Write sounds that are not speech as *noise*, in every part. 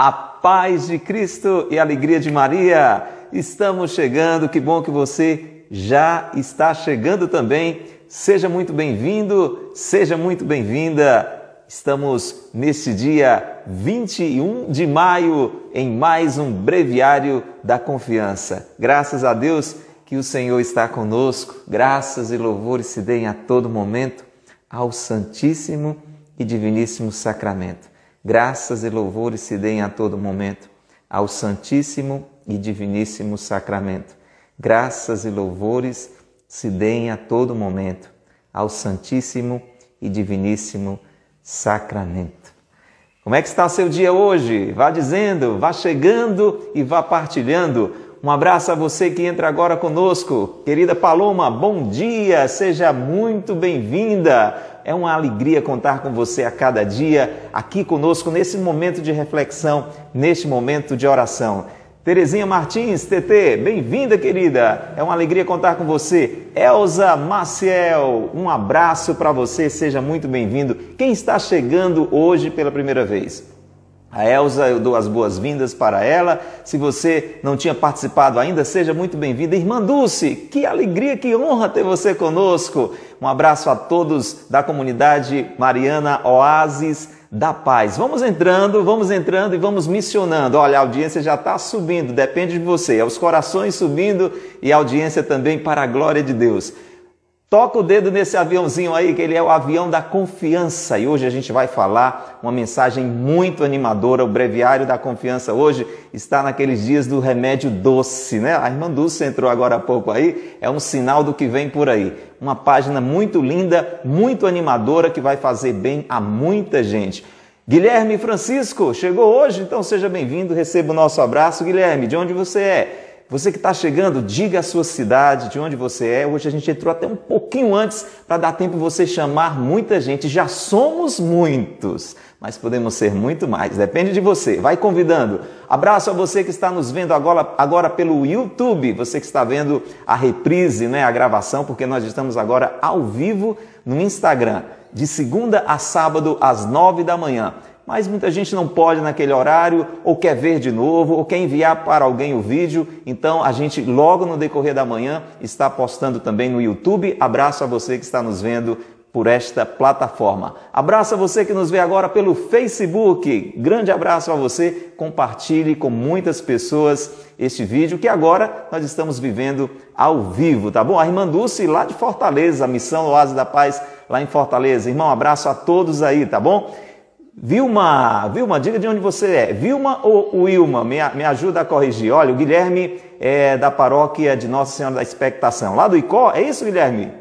A paz de Cristo e a alegria de Maria. Estamos chegando, que bom que você já está chegando também. Seja muito bem-vindo, seja muito bem-vinda. Estamos nesse dia 21 de maio em mais um breviário da confiança. Graças a Deus que o Senhor está conosco. Graças e louvores se deem a todo momento ao Santíssimo e Diviníssimo Sacramento. Graças e louvores se deem a todo momento ao Santíssimo e Diviníssimo Sacramento. Graças e louvores se deem a todo momento ao Santíssimo e Diviníssimo Sacramento. Como é que está seu dia hoje? Vá dizendo, vá chegando e vá partilhando. Um abraço a você que entra agora conosco. Querida Paloma, bom dia, seja muito bem-vinda. É uma alegria contar com você a cada dia aqui conosco nesse momento de reflexão, neste momento de oração. Terezinha Martins, TT, bem-vinda, querida. É uma alegria contar com você. Elza Maciel, um abraço para você, seja muito bem-vindo. Quem está chegando hoje pela primeira vez? A Elza, eu dou as boas-vindas para ela. Se você não tinha participado ainda, seja muito bem-vinda. Irmã Dulce, que alegria, que honra ter você conosco. Um abraço a todos da comunidade Mariana Oasis da Paz. Vamos entrando, vamos entrando e vamos missionando. Olha, a audiência já está subindo, depende de você. É os corações subindo e a audiência também para a glória de Deus. Toca o dedo nesse aviãozinho aí, que ele é o avião da confiança. E hoje a gente vai falar uma mensagem muito animadora. O breviário da confiança hoje está naqueles dias do remédio doce, né? A irmã Dulce entrou agora há pouco aí, é um sinal do que vem por aí. Uma página muito linda, muito animadora, que vai fazer bem a muita gente. Guilherme Francisco chegou hoje, então seja bem-vindo, receba o nosso abraço. Guilherme, de onde você é? Você que está chegando, diga a sua cidade, de onde você é. Hoje a gente entrou até um pouquinho antes para dar tempo você chamar muita gente. Já somos muitos, mas podemos ser muito mais. Depende de você. Vai convidando. Abraço a você que está nos vendo agora, agora pelo YouTube. Você que está vendo a reprise, né, a gravação, porque nós estamos agora ao vivo no Instagram, de segunda a sábado às nove da manhã mas muita gente não pode naquele horário, ou quer ver de novo, ou quer enviar para alguém o vídeo. Então a gente, logo no decorrer da manhã, está postando também no YouTube. Abraço a você que está nos vendo por esta plataforma. Abraço a você que nos vê agora pelo Facebook. Grande abraço a você. Compartilhe com muitas pessoas este vídeo que agora nós estamos vivendo ao vivo, tá bom? A irmã Dulce lá de Fortaleza, a missão Oásis da Paz lá em Fortaleza. Irmão, abraço a todos aí, tá bom? Vilma, Vilma, diga de onde você é. Vilma ou Wilma? Me, me ajuda a corrigir. Olha, o Guilherme é da paróquia de Nossa Senhora da Expectação. Lá do Icó, é isso, Guilherme?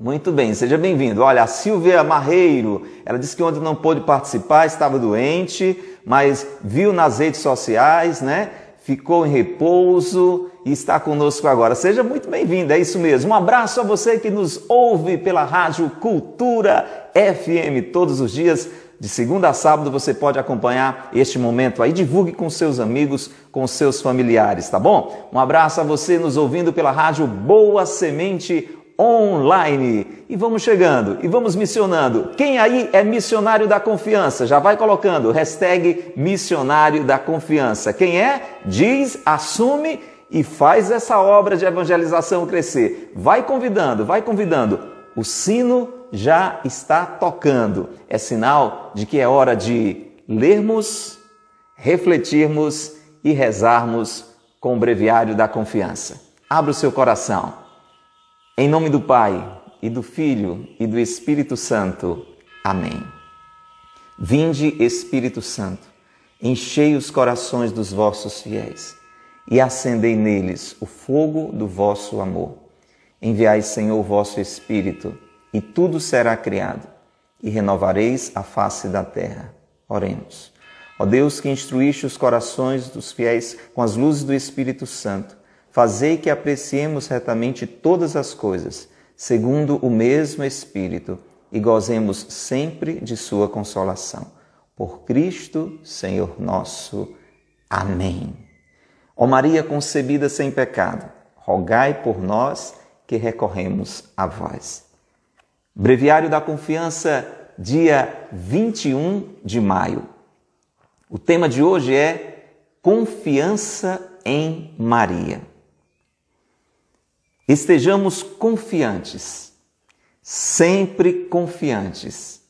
Muito bem, seja bem-vindo. Olha, a Silvia Marreiro, ela disse que ontem não pôde participar, estava doente, mas viu nas redes sociais, né? Ficou em repouso e está conosco agora. Seja muito bem-vindo, é isso mesmo. Um abraço a você que nos ouve pela Rádio Cultura FM todos os dias de segunda a sábado você pode acompanhar este momento aí. Divulgue com seus amigos, com seus familiares, tá bom? Um abraço a você nos ouvindo pela rádio Boa Semente Online. E vamos chegando e vamos missionando. Quem aí é missionário da confiança? Já vai colocando hashtag missionário da confiança. Quem é? Diz, assume e faz essa obra de evangelização crescer. Vai convidando, vai convidando. O sino já está tocando. É sinal de que é hora de lermos, refletirmos e rezarmos com o breviário da confiança. Abra o seu coração. Em nome do Pai, e do Filho, e do Espírito Santo. Amém. Vinde, Espírito Santo, enchei os corações dos vossos fiéis e acendei neles o fogo do vosso amor. Enviai, Senhor, o vosso Espírito e tudo será criado, e renovareis a face da terra. Oremos. Ó Deus que instruíste os corações dos fiéis com as luzes do Espírito Santo, fazei que apreciemos retamente todas as coisas, segundo o mesmo Espírito, e gozemos sempre de sua consolação. Por Cristo, Senhor nosso. Amém. Ó Maria concebida sem pecado, rogai por nós que recorremos a vós. Breviário da Confiança, dia 21 de maio. O tema de hoje é confiança em Maria. Estejamos confiantes, sempre confiantes,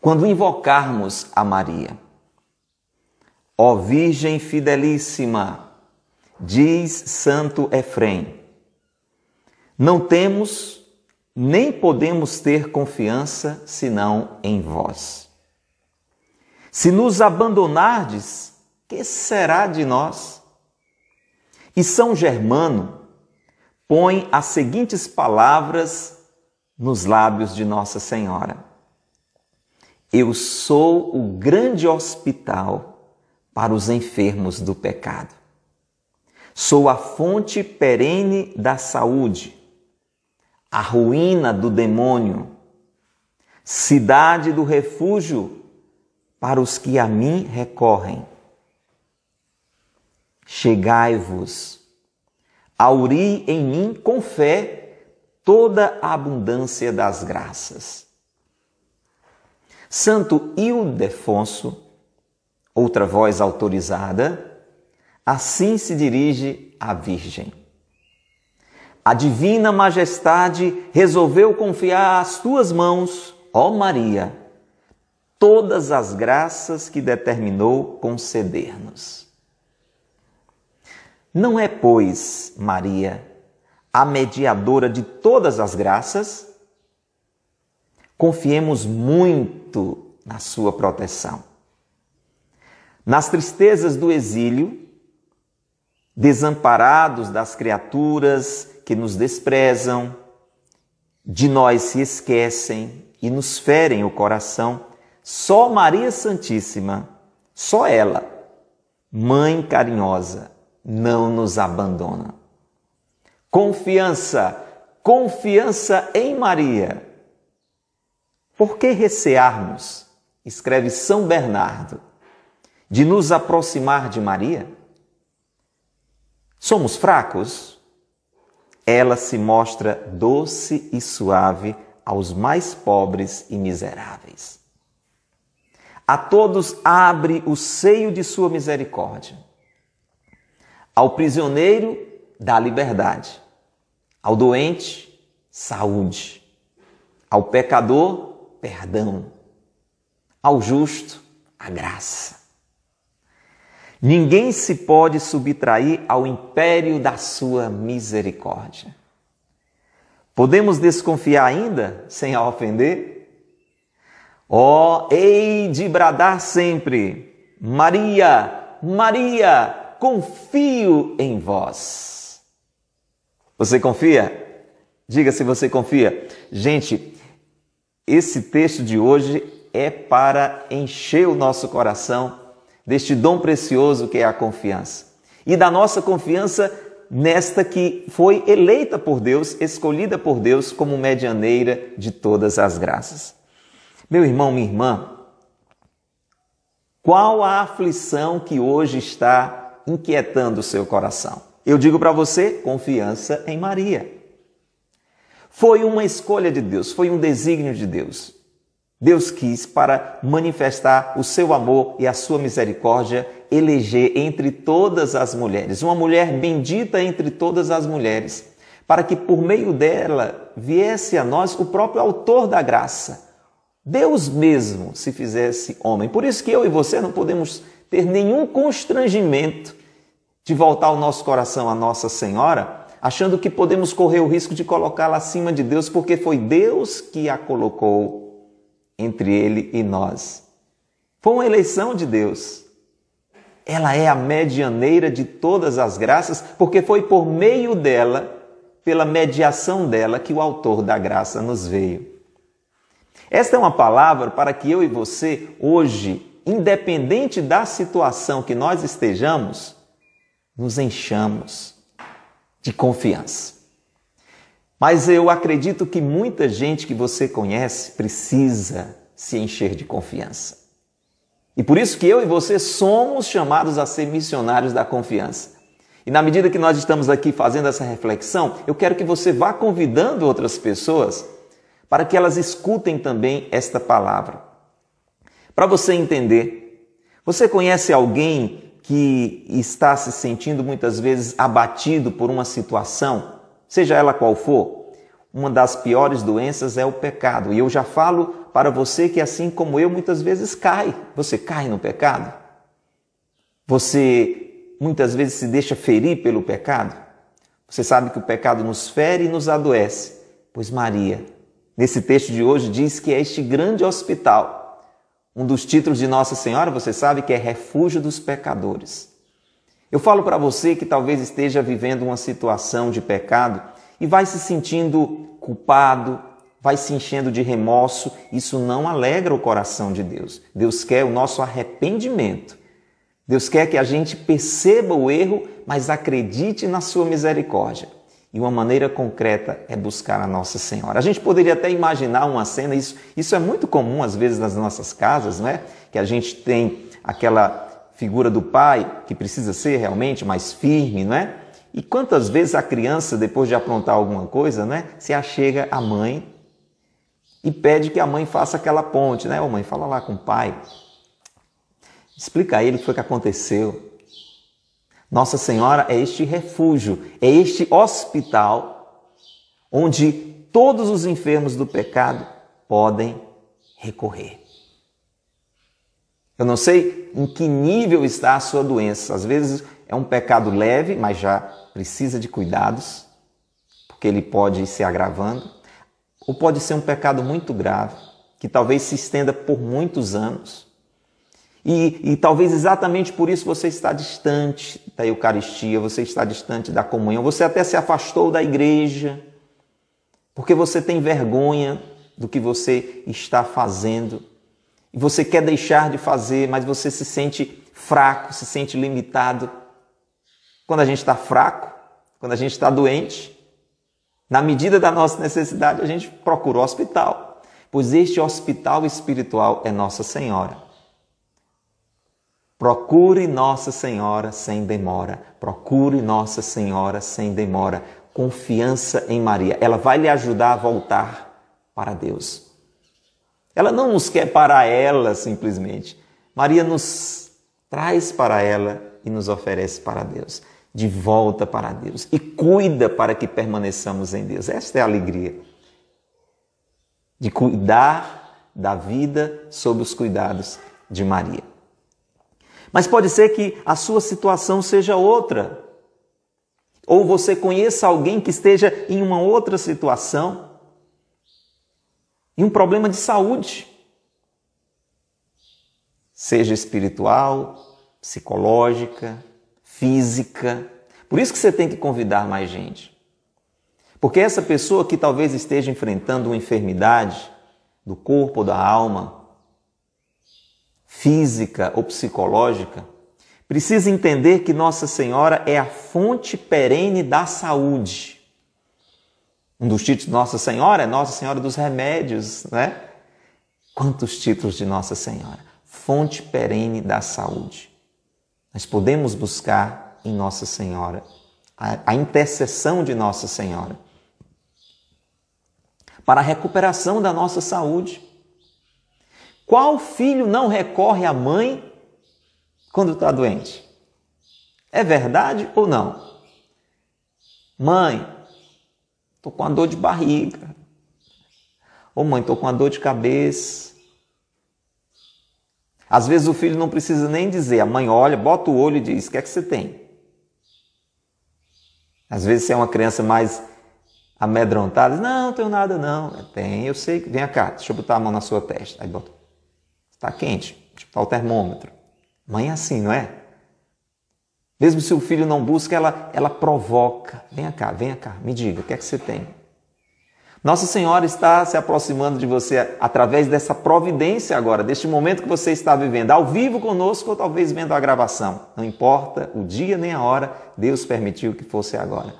quando invocarmos a Maria. Ó Virgem Fidelíssima, diz Santo Efrem, não temos nem podemos ter confiança senão em vós. Se nos abandonardes, que será de nós? E São Germano põe as seguintes palavras nos lábios de Nossa Senhora: Eu sou o grande hospital para os enfermos do pecado. Sou a fonte perene da saúde, a ruína do demônio, cidade do refúgio para os que a mim recorrem. Chegai-vos, auri em mim com fé toda a abundância das graças. Santo Ildefonso, outra voz autorizada, assim se dirige à Virgem. A divina majestade resolveu confiar às tuas mãos, ó Maria, todas as graças que determinou conceder-nos. Não é, pois, Maria, a mediadora de todas as graças? Confiemos muito na sua proteção. Nas tristezas do exílio, desamparados das criaturas que nos desprezam, de nós se esquecem e nos ferem o coração, só Maria Santíssima, só ela, mãe carinhosa, não nos abandona. Confiança, confiança em Maria. Por que recearmos, escreve São Bernardo, de nos aproximar de Maria? Somos fracos? Ela se mostra doce e suave aos mais pobres e miseráveis. A todos abre o seio de sua misericórdia. Ao prisioneiro, dá liberdade. Ao doente, saúde. Ao pecador, perdão. Ao justo, a graça. Ninguém se pode subtrair ao império da sua misericórdia. Podemos desconfiar ainda, sem a ofender? Ó, oh, hei de bradar sempre: Maria, Maria, confio em vós. Você confia? Diga se você confia. Gente, esse texto de hoje é para encher o nosso coração deste dom precioso que é a confiança. E da nossa confiança nesta que foi eleita por Deus, escolhida por Deus como medianeira de todas as graças. Meu irmão, minha irmã, qual a aflição que hoje está inquietando o seu coração? Eu digo para você, confiança em Maria. Foi uma escolha de Deus, foi um desígnio de Deus. Deus quis, para manifestar o seu amor e a sua misericórdia, eleger entre todas as mulheres, uma mulher bendita entre todas as mulheres, para que por meio dela viesse a nós o próprio autor da graça, Deus mesmo se fizesse homem. Por isso que eu e você não podemos ter nenhum constrangimento de voltar o nosso coração à Nossa Senhora, achando que podemos correr o risco de colocá-la acima de Deus, porque foi Deus que a colocou entre ele e nós. Foi uma eleição de Deus. Ela é a medianeira de todas as graças, porque foi por meio dela, pela mediação dela, que o autor da graça nos veio. Esta é uma palavra para que eu e você, hoje, independente da situação que nós estejamos, nos enchamos de confiança. Mas eu acredito que muita gente que você conhece precisa se encher de confiança. E por isso que eu e você somos chamados a ser missionários da confiança. E na medida que nós estamos aqui fazendo essa reflexão, eu quero que você vá convidando outras pessoas para que elas escutem também esta palavra. Para você entender, Você conhece alguém que está se sentindo muitas vezes abatido por uma situação, seja ela qual for? Uma das piores doenças é o pecado. E eu já falo para você que, assim como eu, muitas vezes cai. Você cai no pecado? Você muitas vezes se deixa ferir pelo pecado? Você sabe que o pecado nos fere e nos adoece. Pois Maria, nesse texto de hoje, diz que é este grande hospital. Um dos títulos de Nossa Senhora, você sabe que é refúgio dos pecadores. Eu falo para você que talvez esteja vivendo uma situação de pecado e vai se sentindo culpado, vai se enchendo de remorso. Isso não alegra o coração de Deus. Deus quer o nosso arrependimento. Deus quer que a gente perceba o erro, mas acredite na sua misericórdia. E uma maneira concreta é buscar a Nossa Senhora. A gente poderia até imaginar uma cena, isso, isso é muito comum às vezes nas nossas casas, não é? Que a gente tem aquela figura do pai que precisa ser realmente mais firme, não é? E quantas vezes a criança, depois de aprontar alguma coisa, né, se achega à mãe e pede que a mãe faça aquela ponte, né? Ô mãe, fala lá com o pai, Explica a ele o que foi que aconteceu. Nossa Senhora é este refúgio, é este hospital onde todos os enfermos do pecado podem recorrer. Eu não sei em que nível está a sua doença. Às vezes é um pecado leve, mas já precisa de cuidados, porque ele pode ir se agravando. Ou pode ser um pecado muito grave, que talvez se estenda por muitos anos. E, e, talvez exatamente por isso você está distante da Eucaristia, você está distante da comunhão, você até se afastou da igreja, porque você tem vergonha do que você está fazendo. E você quer deixar de fazer, mas você se sente fraco, se sente limitado. Quando a gente está fraco, quando a gente está doente, na medida da nossa necessidade, a gente procura o hospital, pois este hospital espiritual é Nossa Senhora. Procure Nossa Senhora sem demora. Procure Nossa Senhora sem demora. Confiança em Maria. Ela vai lhe ajudar a voltar para Deus. Ela não nos quer para ela simplesmente. Maria nos traz para ela e nos oferece para Deus. De volta para Deus. E cuida para que permaneçamos em Deus. Esta é a alegria. De cuidar da vida sob os cuidados de Maria. Mas pode ser que a sua situação seja outra. Ou você conheça alguém que esteja em uma outra situação, em um problema de saúde, seja espiritual, psicológica, física. Por isso que você tem que convidar mais gente. Porque essa pessoa que talvez esteja enfrentando uma enfermidade do corpo ou da alma, física ou psicológica, precisa entender que Nossa Senhora é a fonte perene da saúde. Um dos títulos de Nossa Senhora é Nossa Senhora dos Remédios, né? Quantos títulos de Nossa Senhora? Fonte perene da saúde. Nós podemos buscar em Nossa Senhora a, a intercessão de Nossa Senhora para a recuperação da nossa saúde. Qual filho não recorre à mãe quando está doente? É verdade ou não? Mãe, estou com uma dor de barriga. Ou mãe, estou com uma dor de cabeça. Às vezes o filho não precisa nem dizer, a mãe olha, bota o olho e diz: O que é que você tem? Às vezes, se é uma criança mais amedrontada, diz, não, não tenho nada, não. Tem, eu sei que. Vem cá, deixa eu botar a mão na sua testa. Aí bota. Está quente, tipo, tá o termômetro. Mãe é assim, não é? Mesmo se o filho não busca, ela, ela provoca. Venha cá, venha cá, me diga, o que é que você tem? Nossa Senhora está se aproximando de você através dessa providência agora, deste momento que você está vivendo, ao vivo conosco ou talvez vendo a gravação. Não importa o dia nem a hora, Deus permitiu que fosse agora.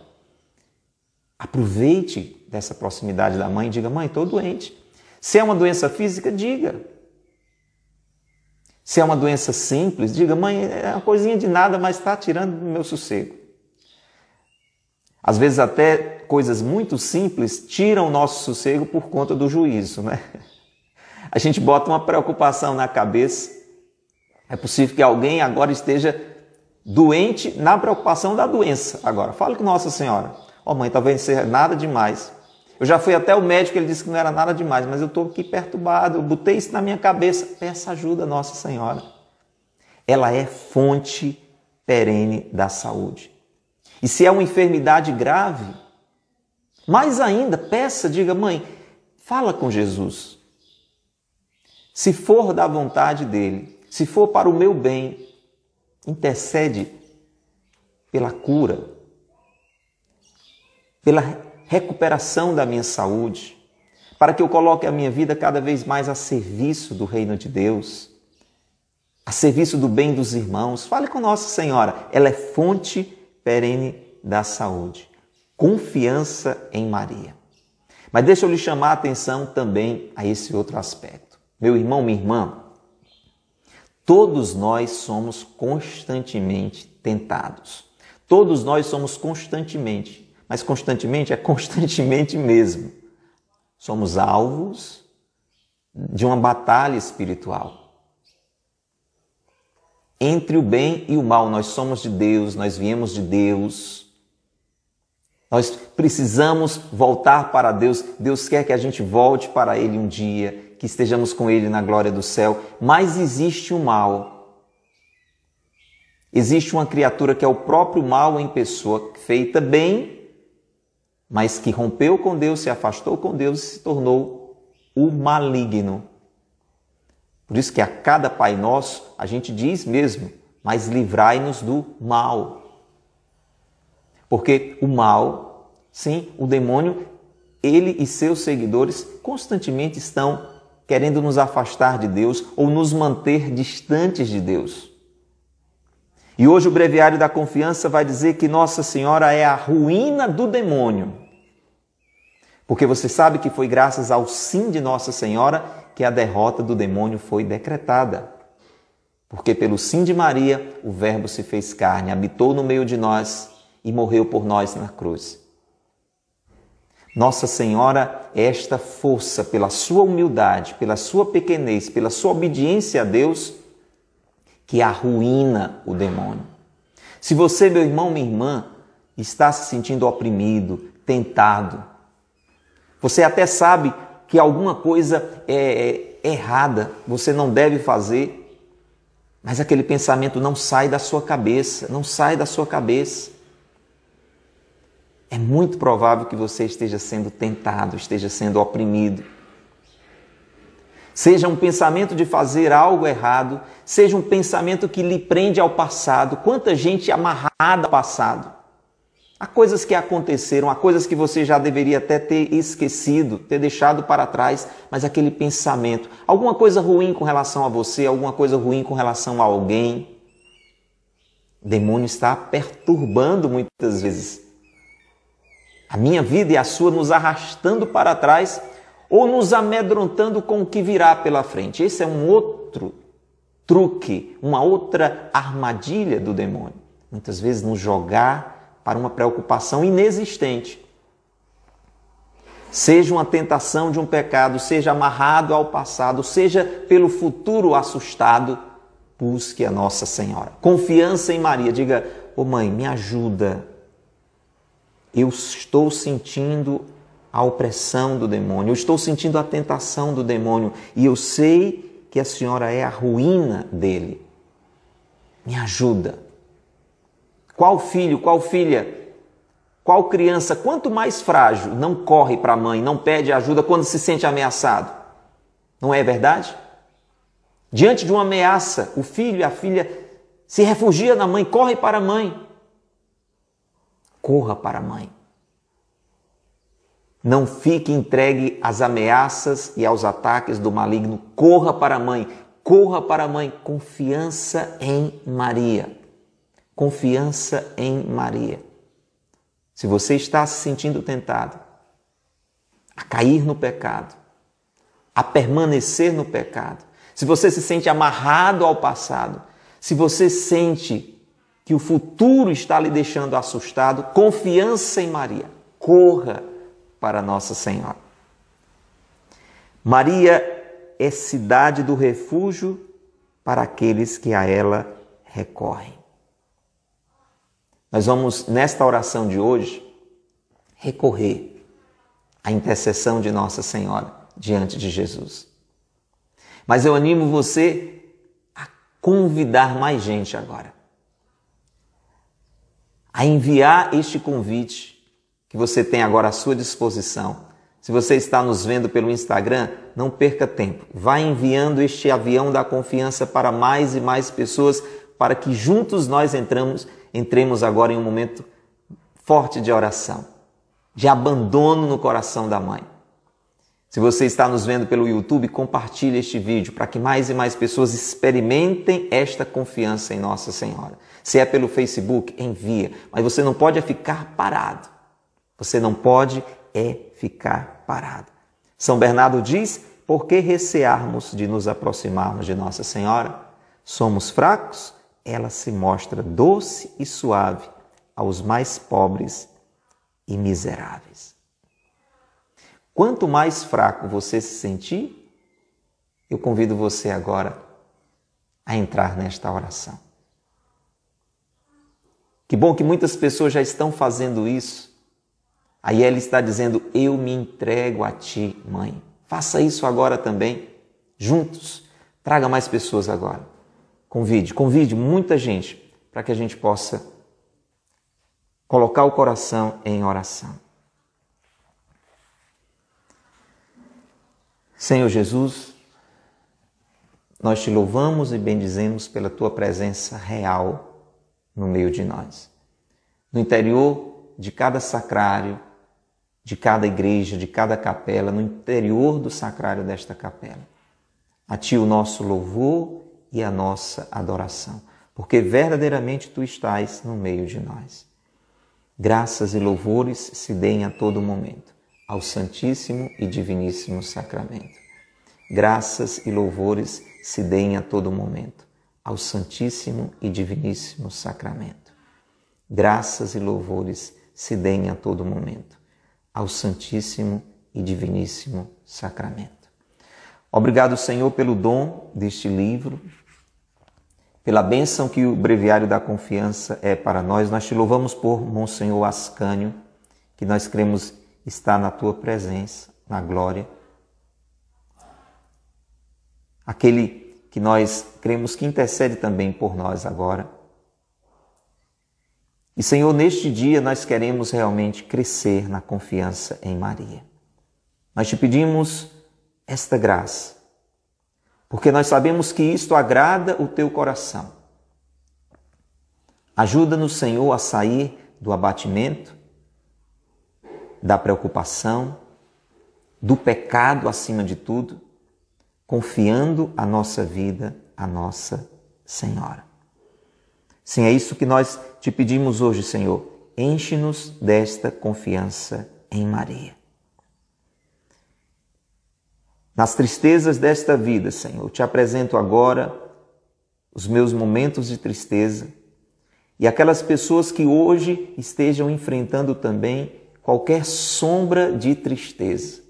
Aproveite dessa proximidade da mãe e diga: Mãe, estou doente. Se é uma doença física, diga. Se é uma doença simples, diga, mãe, é uma coisinha de nada, mas está tirando o meu sossego. Às vezes até coisas muito simples tiram o nosso sossego por conta do juízo, né? *laughs* A gente bota uma preocupação na cabeça É possível que alguém agora esteja doente na preocupação da doença. Agora, fale com Nossa Senhora. Ó oh, mãe, talvez não seja nada demais. Eu já fui até o médico, ele disse que não era nada demais, mas eu estou aqui perturbado, eu botei isso na minha cabeça. Peça ajuda, Nossa Senhora. Ela é fonte perene da saúde. E se é uma enfermidade grave, mais ainda, peça, diga, mãe, fala com Jesus. Se for da vontade dele, se for para o meu bem, intercede pela cura, pela recuperação da minha saúde, para que eu coloque a minha vida cada vez mais a serviço do reino de Deus, a serviço do bem dos irmãos. Fale com Nossa Senhora, ela é fonte perene da saúde. Confiança em Maria. Mas deixa eu lhe chamar a atenção também a esse outro aspecto. Meu irmão, minha irmã, Todos nós somos constantemente tentados. Todos nós somos constantemente, mas constantemente é constantemente mesmo. Somos alvos de uma batalha espiritual. Entre o bem e o mal, nós somos de Deus, nós viemos de Deus. Nós precisamos voltar para Deus. Deus quer que a gente volte para Ele um dia que estejamos com Ele na glória do céu, mas existe o mal. Existe uma criatura que é o próprio mal em pessoa, feita bem, mas que rompeu com Deus, se afastou com Deus e se tornou o maligno. Por isso que a cada Pai Nosso a gente diz mesmo, mas livrai-nos do mal. Porque o mal, sim, o demônio, ele e seus seguidores constantemente estão querendo nos afastar de Deus ou nos manter distantes de Deus. E hoje o Breviário da Confiança vai dizer que Nossa Senhora é a ruína do demônio. Porque você sabe que foi graças ao sim de Nossa Senhora que a derrota do demônio foi decretada. Porque pelo sim de Maria, o Verbo se fez carne, habitou no meio de nós e morreu por nós na cruz. Nossa Senhora é esta força, pela sua humildade, pela sua pequenez, pela sua obediência a Deus, que arruína o demônio. Se você, meu irmão, minha irmã, está se sentindo oprimido, tentado, você até sabe que alguma coisa é, é errada, você não deve fazer, mas aquele pensamento não sai da sua cabeça, não sai da sua cabeça é muito provável que você esteja sendo tentado, esteja sendo oprimido. Seja um pensamento de fazer algo errado, seja um pensamento que lhe prende ao passado. Quanta gente amarrada ao passado. Há coisas que aconteceram, há coisas que você já deveria até ter esquecido, ter deixado para trás, mas aquele pensamento, alguma coisa ruim com relação a você, alguma coisa ruim com relação a alguém. O demônio está perturbando muitas vezes a minha vida e a sua nos arrastando para trás ou nos amedrontando com o que virá pela frente. Esse é um outro truque, uma outra armadilha do demônio. Muitas vezes nos jogar para uma preocupação inexistente. Seja uma tentação de um pecado, seja amarrado ao passado, seja pelo futuro assustado, busque a Nossa Senhora. Confiança em Maria. Diga, ô oh mãe, me ajuda eu estou sentindo a opressão do demônio, eu estou sentindo a tentação do demônio e eu sei que a senhora é a ruína dele. Me ajuda. Qual filho, qual filha, qual criança, quanto mais frágil, não corre para a mãe, não pede ajuda quando se sente ameaçado? Não é verdade? Diante de uma ameaça, o filho e a filha se refugia na mãe, corre para a mãe corra para a mãe. Não fique entregue às ameaças e aos ataques do maligno. Corra para a mãe. Corra para a mãe. Confiança em Maria. Confiança em Maria. Se você está se sentindo tentado a cair no pecado, a permanecer no pecado, se você se sente amarrado ao passado, se você sente que o futuro está lhe deixando assustado, confiança em Maria. Corra para Nossa Senhora. Maria é cidade do refúgio para aqueles que a ela recorrem. Nós vamos, nesta oração de hoje, recorrer à intercessão de Nossa Senhora diante de Jesus. Mas eu animo você a convidar mais gente agora, a enviar este convite que você tem agora à sua disposição se você está nos vendo pelo Instagram, não perca tempo. Vá enviando este avião da confiança para mais e mais pessoas, para que juntos nós entramos, entremos agora em um momento forte de oração, de abandono no coração da mãe. Se você está nos vendo pelo YouTube, compartilhe este vídeo para que mais e mais pessoas experimentem esta confiança em Nossa Senhora. Se é pelo Facebook, envia, mas você não pode ficar parado. Você não pode é ficar parado. São Bernardo diz: por que recearmos de nos aproximarmos de Nossa Senhora? Somos fracos, ela se mostra doce e suave aos mais pobres e miseráveis. Quanto mais fraco você se sentir, eu convido você agora a entrar nesta oração. Que bom que muitas pessoas já estão fazendo isso Aí ela está dizendo: Eu me entrego a ti, mãe. Faça isso agora também, juntos. Traga mais pessoas agora. Convide, convide muita gente para que a gente possa colocar o coração em oração. Senhor Jesus, nós te louvamos e bendizemos pela tua presença real no meio de nós. No interior de cada sacrário, de cada igreja, de cada capela, no interior do sacrário desta capela. A Ti o nosso louvor e a nossa adoração, porque verdadeiramente Tu estás no meio de nós. Graças e louvores se deem a todo momento ao Santíssimo e Diviníssimo Sacramento. Graças e louvores se deem a todo momento ao Santíssimo e Diviníssimo Sacramento. Graças e louvores se deem a todo momento ao Santíssimo e Diviníssimo Sacramento. Obrigado, Senhor, pelo dom deste livro, pela bênção que o Breviário da Confiança é para nós. Nós te louvamos por Monsenhor Ascânio, que nós cremos está na tua presença, na glória. Aquele que nós cremos que intercede também por nós agora. E Senhor, neste dia nós queremos realmente crescer na confiança em Maria. Nós te pedimos esta graça, porque nós sabemos que isto agrada o teu coração. Ajuda-nos, Senhor, a sair do abatimento, da preocupação, do pecado acima de tudo, confiando a nossa vida à Nossa Senhora. Sim, é isso que nós te pedimos hoje, Senhor. Enche-nos desta confiança em Maria. Nas tristezas desta vida, Senhor, te apresento agora os meus momentos de tristeza e aquelas pessoas que hoje estejam enfrentando também qualquer sombra de tristeza.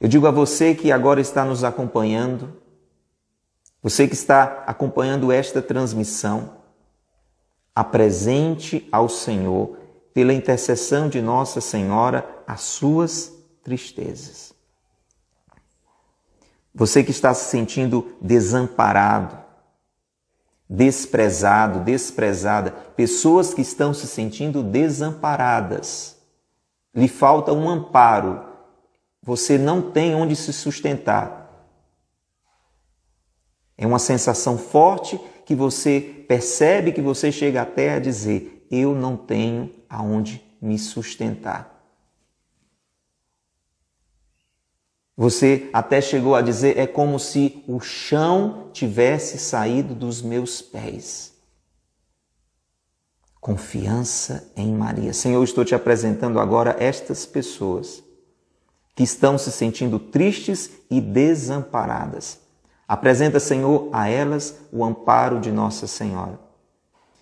Eu digo a você que agora está nos acompanhando, você que está acompanhando esta transmissão, apresente ao Senhor, pela intercessão de Nossa Senhora, as suas tristezas. Você que está se sentindo desamparado, desprezado, desprezada, pessoas que estão se sentindo desamparadas, lhe falta um amparo, você não tem onde se sustentar. É uma sensação forte que você percebe que você chega até a dizer: Eu não tenho aonde me sustentar. Você até chegou a dizer: É como se o chão tivesse saído dos meus pés. Confiança em Maria. Senhor, estou te apresentando agora estas pessoas que estão se sentindo tristes e desamparadas Apresenta, Senhor, a elas o amparo de Nossa Senhora.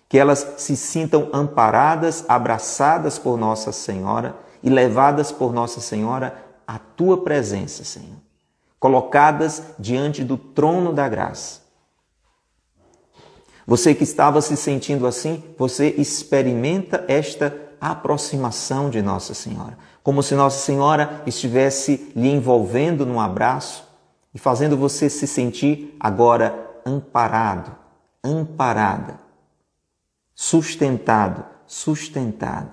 Que elas se sintam amparadas, abraçadas por Nossa Senhora e levadas por Nossa Senhora à tua presença, Senhor. colocadas diante do trono da graça. Você que estava se sentindo assim, você experimenta esta aproximação de Nossa Senhora, como se Nossa Senhora estivesse lhe envolvendo num abraço e fazendo você se sentir agora amparado, amparada, sustentado, sustentado.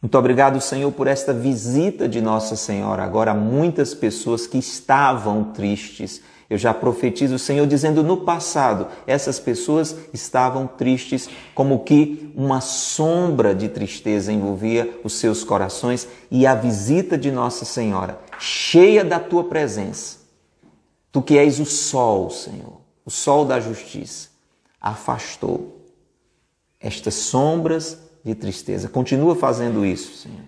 Muito obrigado, Senhor, por esta visita de Nossa Senhora. Agora, muitas pessoas que estavam tristes. Eu já profetizo o Senhor dizendo no passado, essas pessoas estavam tristes, como que uma sombra de tristeza envolvia os seus corações, e a visita de Nossa Senhora, cheia da tua presença, tu que és o sol, Senhor, o sol da justiça, afastou estas sombras de tristeza. Continua fazendo isso, Senhor.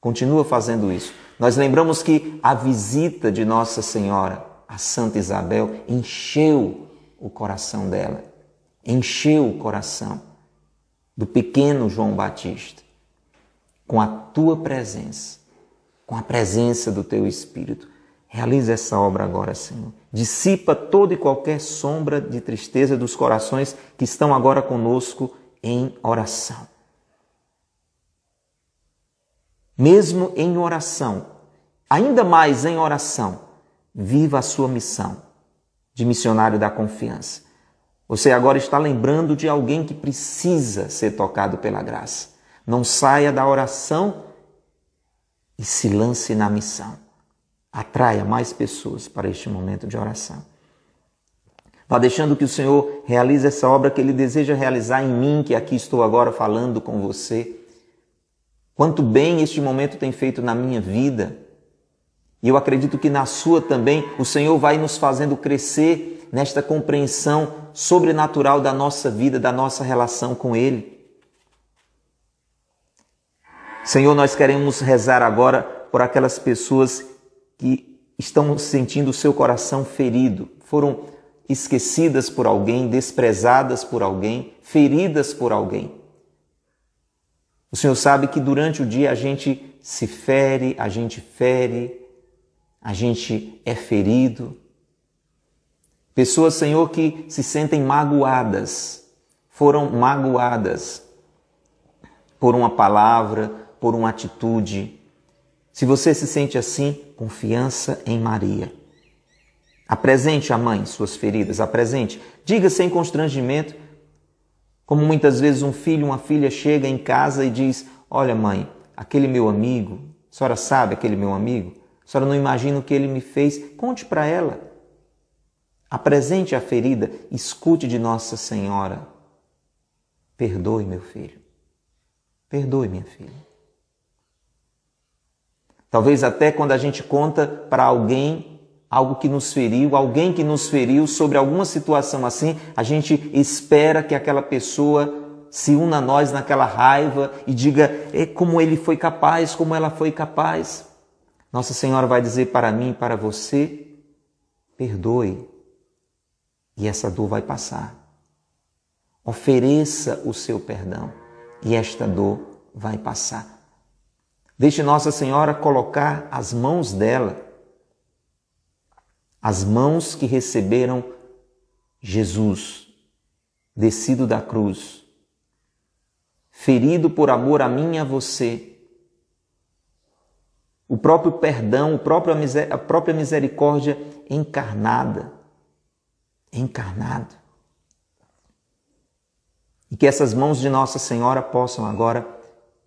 Continua fazendo isso. Nós lembramos que a visita de Nossa Senhora a Santa Isabel encheu o coração dela, encheu o coração do pequeno João Batista com a tua presença, com a presença do teu Espírito. Realiza essa obra agora, Senhor. Dissipa toda e qualquer sombra de tristeza dos corações que estão agora conosco em oração. Mesmo em oração, ainda mais em oração, viva a sua missão de missionário da confiança. Você agora está lembrando de alguém que precisa ser tocado pela graça. Não saia da oração e se lance na missão. Atraia mais pessoas para este momento de oração. Vá deixando que o Senhor realize essa obra que Ele deseja realizar em mim, que aqui estou agora falando com você. Quanto bem este momento tem feito na minha vida. E eu acredito que na sua também o Senhor vai nos fazendo crescer nesta compreensão sobrenatural da nossa vida, da nossa relação com Ele. Senhor, nós queremos rezar agora por aquelas pessoas que estão sentindo o seu coração ferido, foram esquecidas por alguém, desprezadas por alguém, feridas por alguém. O Senhor sabe que durante o dia a gente se fere, a gente fere, a gente é ferido. Pessoas, Senhor, que se sentem magoadas, foram magoadas por uma palavra, por uma atitude. Se você se sente assim, confiança em Maria. Apresente à mãe suas feridas, apresente. Diga sem constrangimento, como muitas vezes um filho, uma filha chega em casa e diz: Olha, mãe, aquele meu amigo, a senhora sabe aquele meu amigo? A senhora não imagina o que ele me fez. Conte para ela. Apresente a ferida, escute de Nossa Senhora. Perdoe, meu filho. Perdoe, minha filha. Talvez até quando a gente conta para alguém algo que nos feriu, alguém que nos feriu sobre alguma situação assim, a gente espera que aquela pessoa se una a nós naquela raiva e diga é como ele foi capaz, como ela foi capaz. Nossa Senhora vai dizer para mim e para você: perdoe, e essa dor vai passar. Ofereça o seu perdão, e esta dor vai passar. Deixe Nossa Senhora colocar as mãos dela, as mãos que receberam Jesus, descido da cruz, ferido por amor a mim e a você o próprio perdão, a própria misericórdia encarnada. Encarnado. E que essas mãos de Nossa Senhora possam agora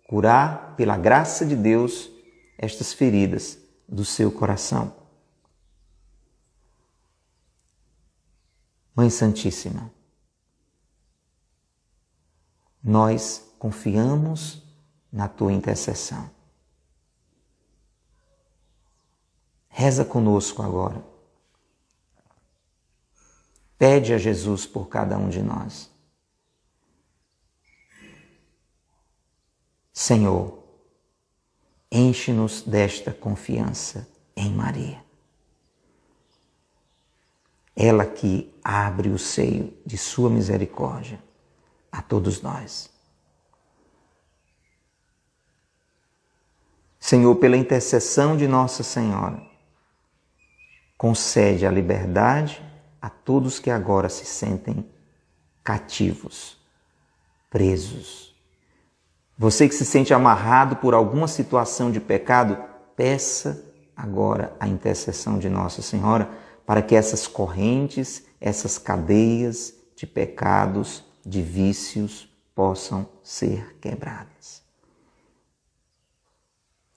curar, pela graça de Deus, estas feridas do seu coração. Mãe Santíssima, nós confiamos na tua intercessão. Reza conosco agora. Pede a Jesus por cada um de nós. Senhor, enche-nos desta confiança em Maria. Ela que abre o seio de Sua misericórdia a todos nós. Senhor, pela intercessão de Nossa Senhora, concede a liberdade a todos que agora se sentem cativos, presos. Você que se sente amarrado por alguma situação de pecado, peça agora a intercessão de Nossa Senhora para que essas correntes, essas cadeias de pecados, de vícios possam ser quebradas.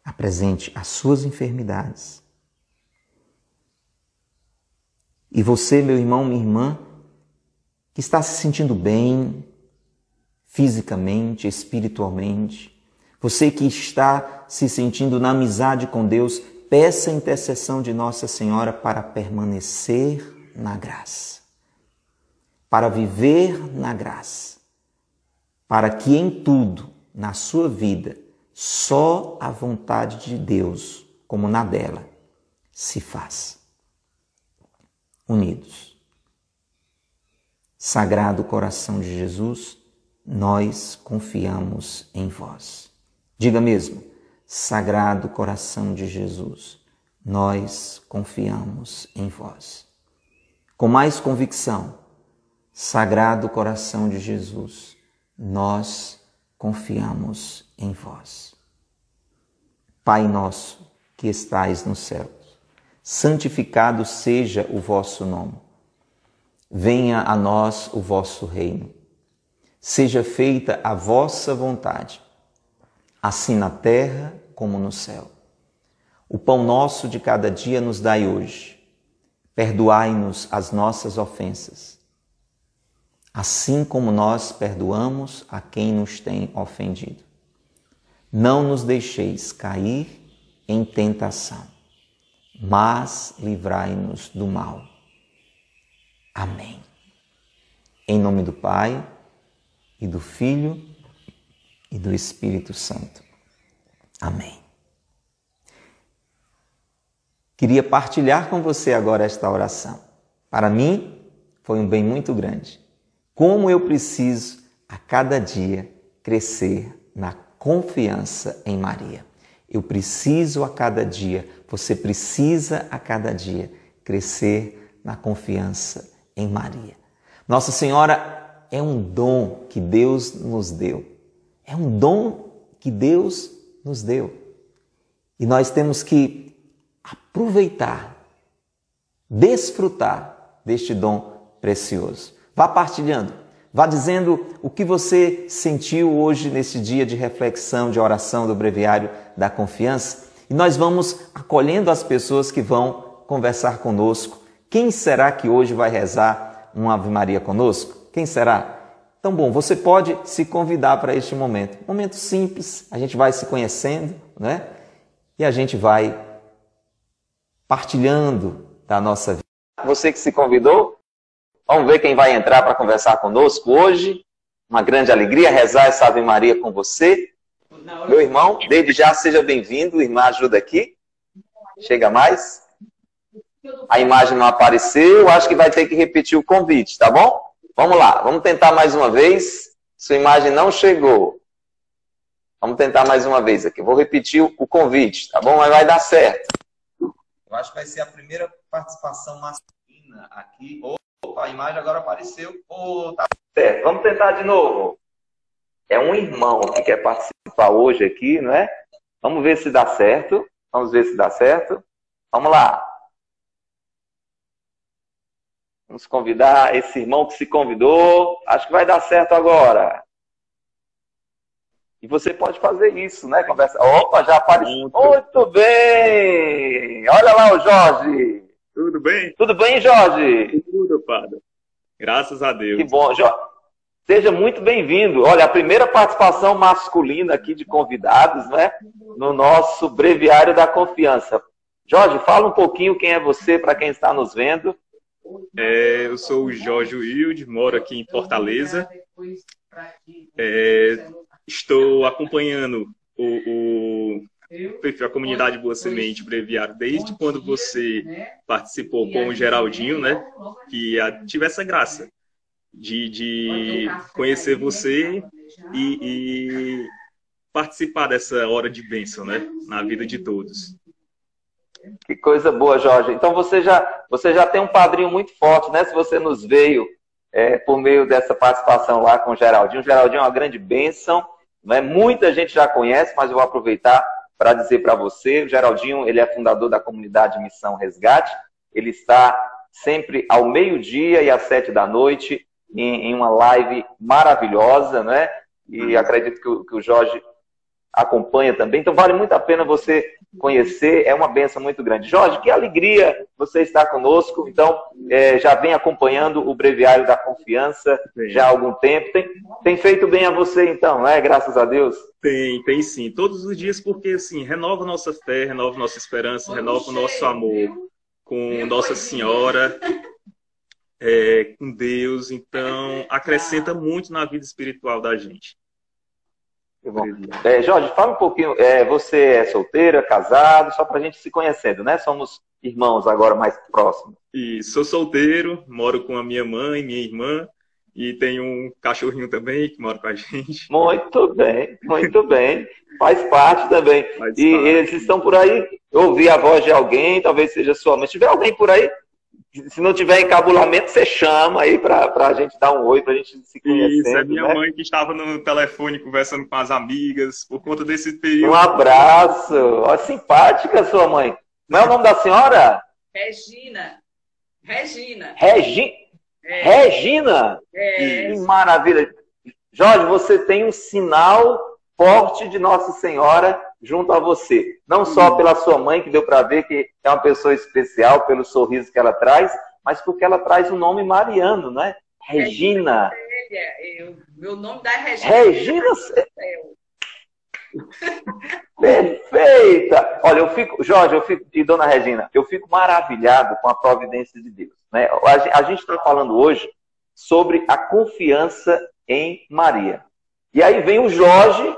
Apresente as suas enfermidades e você, meu irmão, minha irmã, que está se sentindo bem fisicamente, espiritualmente, você que está se sentindo na amizade com Deus, peça a intercessão de Nossa Senhora para permanecer na graça, para viver na graça, para que em tudo, na sua vida, só a vontade de Deus, como na dela, se faça. Unidos. Sagrado coração de Jesus, nós confiamos em vós. Diga mesmo, Sagrado coração de Jesus, nós confiamos em vós. Com mais convicção, Sagrado coração de Jesus, nós confiamos em vós. Pai nosso que estais no céu, santificado seja o vosso nome. Venha a nós o vosso reino. Seja feita a vossa vontade, assim na terra como no céu. O pão nosso de cada dia nos dai hoje. Perdoai-nos as nossas ofensas, assim como nós perdoamos a quem nos tem ofendido. Não nos deixeis cair em tentação mas livrai-nos do mal. Amém. Em nome do Pai, e do Filho, e do Espírito Santo. Amém. Queria partilhar com você agora esta oração. Para mim, foi um bem muito grande. Como eu preciso a cada dia crescer na confiança em Maria. Eu preciso a cada dia, você precisa a cada dia crescer na confiança em Maria. Nossa Senhora é um dom que Deus nos deu. É um dom que Deus nos deu. E nós temos que aproveitar, desfrutar deste dom precioso. Vá partilhando Vá dizendo o que você sentiu hoje nesse dia de reflexão, de oração do Breviário da Confiança. E nós vamos acolhendo as pessoas que vão conversar conosco. Quem será que hoje vai rezar uma Ave Maria conosco? Quem será? Então, bom, você pode se convidar para este momento. Momento simples, a gente vai se conhecendo, né? E a gente vai partilhando da nossa vida. Você que se convidou, Vamos ver quem vai entrar para conversar conosco hoje. Uma grande alegria rezar essa Ave Maria com você. Meu irmão, desde já seja bem-vindo. Irmã, ajuda aqui. Chega mais. A imagem não apareceu, acho que vai ter que repetir o convite, tá bom? Vamos lá, vamos tentar mais uma vez. Sua imagem não chegou. Vamos tentar mais uma vez aqui. Vou repetir o convite, tá bom? Mas vai dar certo. Eu acho que vai ser a primeira participação masculina aqui. Opa, a imagem agora apareceu. Oh, tá certo. Vamos tentar de novo. É um irmão que quer participar hoje aqui, não é? Vamos ver se dá certo. Vamos ver se dá certo. Vamos lá. Vamos convidar esse irmão que se convidou. Acho que vai dar certo agora. E você pode fazer isso, né? Conversa. Opa, já apareceu. Muito, Muito bem! Olha lá o Jorge. Tudo bem? Tudo bem, Jorge? Tudo, padre. Graças a Deus. Que bom. Jorge, seja muito bem-vindo. Olha, a primeira participação masculina aqui de convidados, né? No nosso Breviário da Confiança. Jorge, fala um pouquinho quem é você para quem está nos vendo. É, eu sou o Jorge Wilde, moro aqui em Fortaleza. É, estou acompanhando o, o a comunidade Boa Semente Breviário desde quando você participou com o Geraldinho, né? Que tive essa graça de, de conhecer você e, e, participar dessa hora de bênção, né? Na vida de todos. Que coisa boa, Jorge. Então você já, você já tem um padrinho muito forte, né? Se você nos veio é, por meio dessa participação lá com o Geraldinho. O Geraldinho é uma grande bênção. Né? Muita gente já conhece, mas eu vou aproveitar para dizer para você, o Geraldinho, ele é fundador da comunidade Missão Resgate. Ele está sempre ao meio-dia e às sete da noite em, em, uma live maravilhosa, né? E uhum. acredito que o, que o Jorge acompanha também. Então vale muito a pena você conhecer, é uma benção muito grande. Jorge, que alegria você estar conosco. Então, é, já vem acompanhando o Breviário da Confiança sim. já há algum tempo. Tem, tem feito bem a você, então, né? Graças a Deus. Tem, tem sim. Todos os dias, porque assim, renova nossa fé, renova nossa esperança, renova o nosso amor com Nossa Senhora. É, com Deus, então acrescenta muito na vida espiritual da gente. É, Jorge, fala um pouquinho. É, você é solteira, casado, só para a gente se conhecendo, né? Somos irmãos agora mais próximos. E sou solteiro, moro com a minha mãe, minha irmã, e tenho um cachorrinho também que mora com a gente. Muito bem, muito bem. Faz parte também. Faz e parte. eles estão por aí. Eu ouvi a voz de alguém, talvez seja sua mãe. Se tiver alguém por aí, se não tiver encabulamento, você chama aí para a gente dar um oi, para a gente se conhecer. Isso, é minha né? mãe que estava no telefone conversando com as amigas por conta desse período. Um abraço. Ó, simpática sua mãe. Não é o nome da senhora? Regina. Regina. Regi... É. Regina? É. Que maravilha. Jorge, você tem um sinal forte de Nossa Senhora junto a você. Não só pela sua mãe, que deu para ver que é uma pessoa especial, pelo sorriso que ela traz, mas porque ela traz o nome mariano, né? Regina. meu nome da Regina. Regina. *laughs* Perfeita! Olha, eu fico, Jorge, eu fico, e dona Regina, eu fico maravilhado com a providência de Deus. Né? A gente está falando hoje sobre a confiança em Maria. E aí vem o Jorge,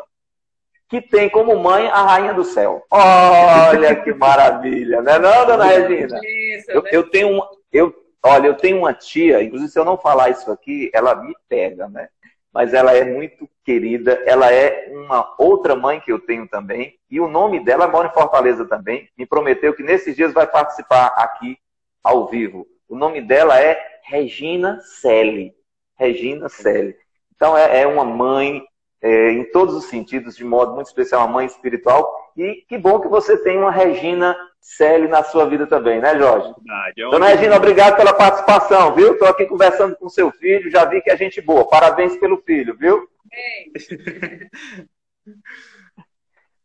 que tem como mãe a rainha do céu. Olha que maravilha, não é não, dona Regina? Isso, eu, eu tenho um, eu, olha, eu tenho uma tia, inclusive se eu não falar isso aqui, ela me pega, né? Mas ela é muito querida, ela é uma outra mãe que eu tenho também, e o nome dela mora em Fortaleza também, me prometeu que nesses dias vai participar aqui ao vivo. O nome dela é Regina Selle. Regina Selle. Então é, é uma mãe é, em todos os sentidos, de modo muito especial, uma mãe espiritual. E que bom que você tem uma Regina Selle na sua vida também, né, Jorge? Verdade, é Dona Regina, obrigado pela participação, viu? Estou aqui conversando com seu filho, já vi que é gente boa. Parabéns pelo filho, viu?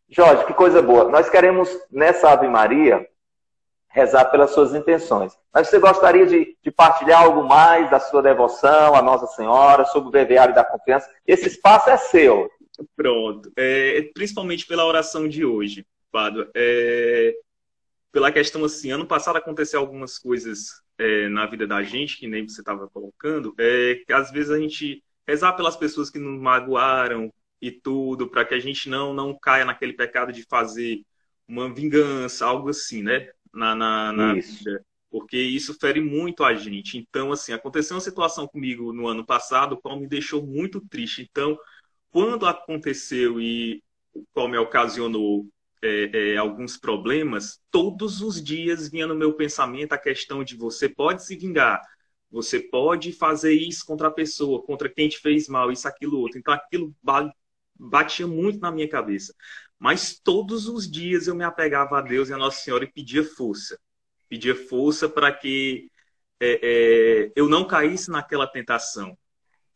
Jorge, que coisa boa. Nós queremos, nessa Ave Maria, rezar pelas suas intenções. Mas você gostaria de, de, partilhar algo mais da sua devoção à Nossa Senhora, sobre o breviário da confiança? Esse espaço é seu. Pronto. É, principalmente pela oração de hoje, Pádua. É, pela questão assim, ano passado aconteceu algumas coisas é, na vida da gente, que nem você estava colocando, é, que às vezes a gente rezar pelas pessoas que nos magoaram e tudo, para que a gente não, não caia naquele pecado de fazer uma vingança, algo assim, né? Na, na, na vida, porque isso fere muito a gente. Então, assim, aconteceu uma situação comigo no ano passado, qual me deixou muito triste. Então, quando aconteceu e qual me ocasionou é, é, alguns problemas, todos os dias vinha no meu pensamento a questão de você pode se vingar, você pode fazer isso contra a pessoa, contra quem te fez mal, isso, aquilo, outro. Então, aquilo batia muito na minha cabeça. Mas todos os dias eu me apegava a Deus e a Nossa Senhora e pedia força. Pedia força para que é, é, eu não caísse naquela tentação.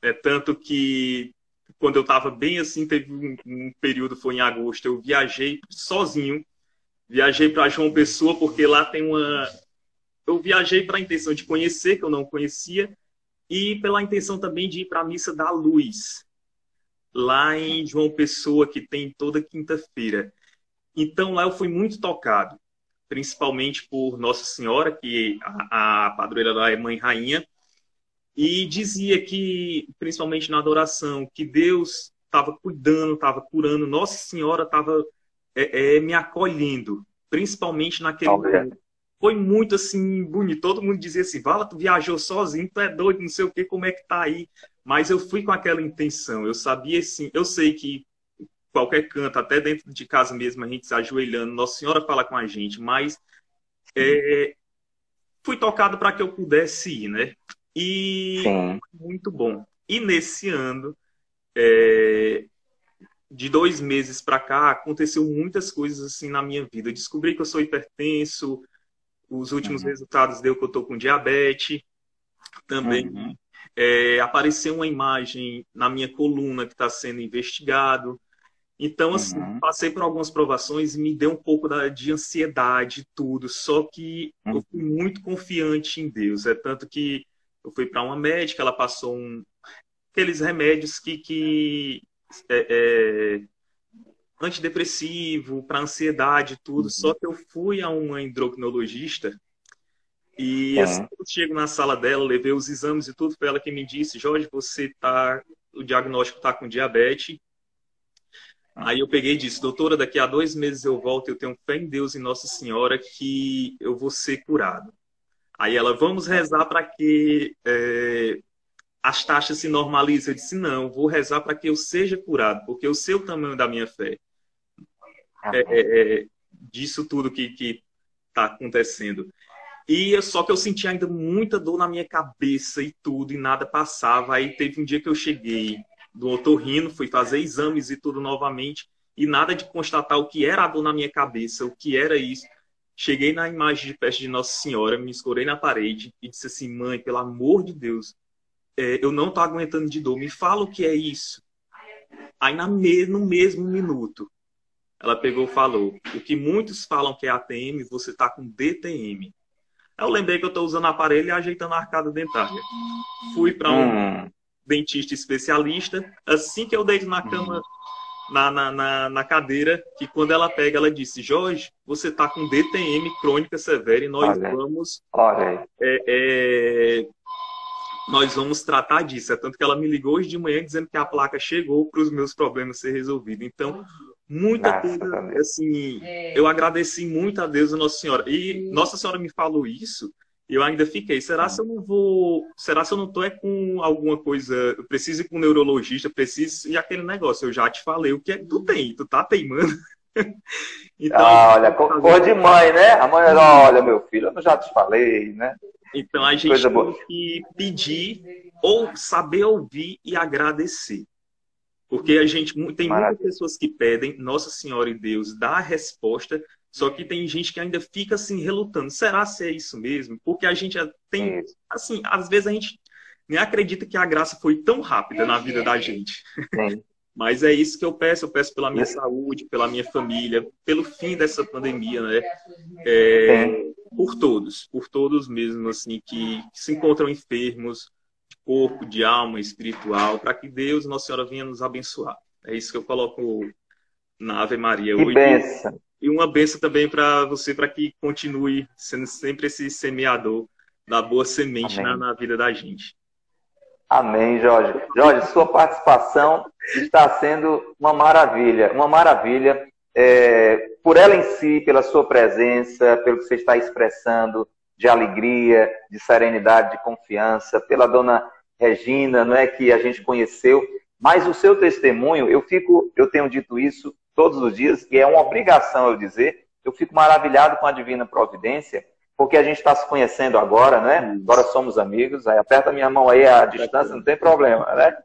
É tanto que quando eu estava bem assim, teve um, um, período, foi em agosto, eu viajei sozinho. Viajei para João Pessoa, porque lá tem uma. Eu viajei para a intenção de conhecer, que eu não conhecia, e pela intenção também de ir para a Missa da Luz, lá em João Pessoa, que tem toda quinta-feira. Então lá eu fui muito tocado, principalmente por Nossa Senhora, que a, a padroeira lá é Mãe Rainha, e dizia que, principalmente na adoração, que Deus estava cuidando, estava curando, Nossa Senhora estava é, é, me acolhendo, principalmente naquele momento. Foi muito assim bonito. Todo mundo dizia assim: Vala, tu viajou sozinho, tu é doido, não sei o que, como é que tá aí. Mas eu fui com aquela intenção. Eu sabia sim, eu sei que qualquer canto, até dentro de casa mesmo, a gente se ajoelhando, Nossa Senhora fala com a gente, mas é, fui tocado para que eu pudesse ir, né? E Sim. muito bom. E nesse ano, é, de dois meses para cá, aconteceu muitas coisas assim na minha vida. Eu descobri que eu sou hipertenso, os últimos Uhum. resultados deu que eu tô com diabetes. Também Uhum. é, apareceu uma imagem na minha coluna que está sendo investigado. Então, assim, Uhum. passei por algumas provações e me deu um pouco da- de ansiedade e tudo. Só que Uhum. eu fui muito confiante em Deus. É tanto que eu fui para uma médica, ela passou um, aqueles remédios que, que é, é, antidepressivo, para ansiedade tudo. Uhum. Só que eu fui a uma endocrinologista e Sim. assim que eu chego na sala dela, levei os exames e tudo, foi ela que me disse, Jorge, você tá, o diagnóstico tá com diabetes. Aí eu peguei e disse, doutora, daqui a dois meses eu volto, eu tenho fé em Deus e Nossa Senhora que eu vou ser curado. Aí ela, vamos rezar para que é, as taxas se normalizem. Eu disse, não, vou rezar para que eu seja curado, porque eu sei o tamanho da minha fé. É, é, é, disso tudo que está acontecendo. E só que eu senti ainda muita dor na minha cabeça e tudo, e nada passava. Aí teve um dia que eu cheguei do otorrino, fui fazer exames e tudo novamente, e nada de constatar o que era a dor na minha cabeça, o que era isso. Cheguei na imagem de peste de Nossa Senhora, me escorei na parede e disse assim: mãe, pelo amor de Deus, é, eu não tô aguentando de dor, me fala o que é isso. Aí na me- no mesmo minuto, ela pegou e falou: o que muitos falam que é ATM, você tá com DTM. Aí eu lembrei que eu tô usando aparelho e ajeitando a arcada dentária. Fui para um Hum. dentista especialista. Assim que eu deito na cama, na, na, na, na cadeira, que quando ela pega, ela disse: Jorge, você tá com DTM crônica severa e nós Olha vamos Olha é, é, nós vamos tratar disso. É tanto que ela me ligou hoje de manhã dizendo que a placa chegou para os meus problemas ser resolvidos. Então, muita Graças a coisa, assim, É, eu agradeci muito a Deus e a Nossa Senhora. E Nossa Senhora me falou isso, e eu ainda fiquei, será se eu não vou, será se eu não tô é com alguma coisa, eu preciso ir com um neurologista, preciso, e aquele negócio, eu já te falei o que é que tu tem, tu tá teimando. *laughs* então, Ah, olha, co- cor de mãe, né? A mãe, olha, meu filho, eu já te falei, né? Então a gente Coisa tem boa. que pedir ou saber ouvir e agradecer. Porque a gente tem muitas Maravilha. pessoas que pedem, Nossa Senhora e Deus dá a resposta, só que tem gente que ainda fica assim relutando. Será se é isso mesmo? Porque a gente tem, Isso. assim, às vezes a gente nem acredita que a graça foi tão rápida na vida da gente. Sim. *laughs* Mas é isso que eu peço, eu peço pela minha Isso. saúde, pela minha família, pelo fim dessa pandemia, né? É, por todos, por todos mesmo, assim, que, que se encontram enfermos, corpo, de alma, espiritual, para que Deus, Nossa Senhora, venha nos abençoar. É isso que eu coloco na Ave Maria Que hoje. benção. E uma benção também para você, para que continue sendo sempre esse semeador da boa semente na, na vida da gente. Amém, Jorge. Jorge, sua participação está sendo uma maravilha, uma maravilha. é, por ela em si, pela sua presença, pelo que você está expressando de alegria, de serenidade, de confiança, pela dona Regina, não é que a gente conheceu, mas o seu testemunho, eu fico, eu tenho dito isso todos os dias e é uma obrigação eu dizer, eu fico maravilhado com a divina providência, porque a gente está se conhecendo agora, né? Agora somos amigos, aí aperta minha mão aí à distância, não tem problema, né?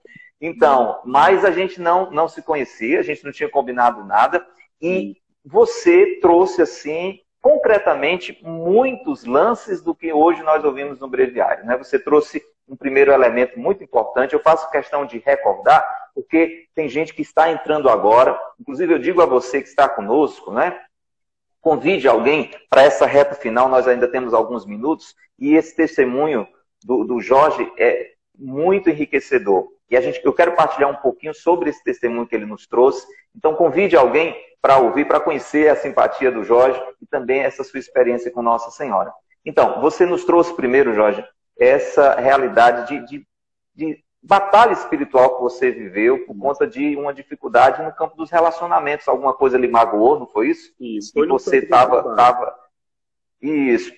Então, mas a gente não, não se conhecia, a gente não tinha combinado nada, e você trouxe, assim, concretamente, muitos lances do que hoje nós ouvimos no breviário, né? Você trouxe um primeiro elemento muito importante, eu faço questão de recordar, porque tem gente que está entrando agora, inclusive eu digo a você que está conosco, né? Convide alguém para essa reta final, nós ainda temos alguns minutos, e esse testemunho do, do Jorge é muito enriquecedor. E a gente, eu quero partilhar um pouquinho sobre esse testemunho que ele nos trouxe. Então, convide alguém para ouvir, para conhecer a simpatia do Jorge e também essa sua experiência com Nossa Senhora. Então, você nos trouxe primeiro, Jorge, essa realidade de, de, de batalha espiritual que você viveu por conta de uma dificuldade no campo dos relacionamentos. Alguma coisa lhe magoou, não foi isso? Isso. E você estava. Tava... Isso.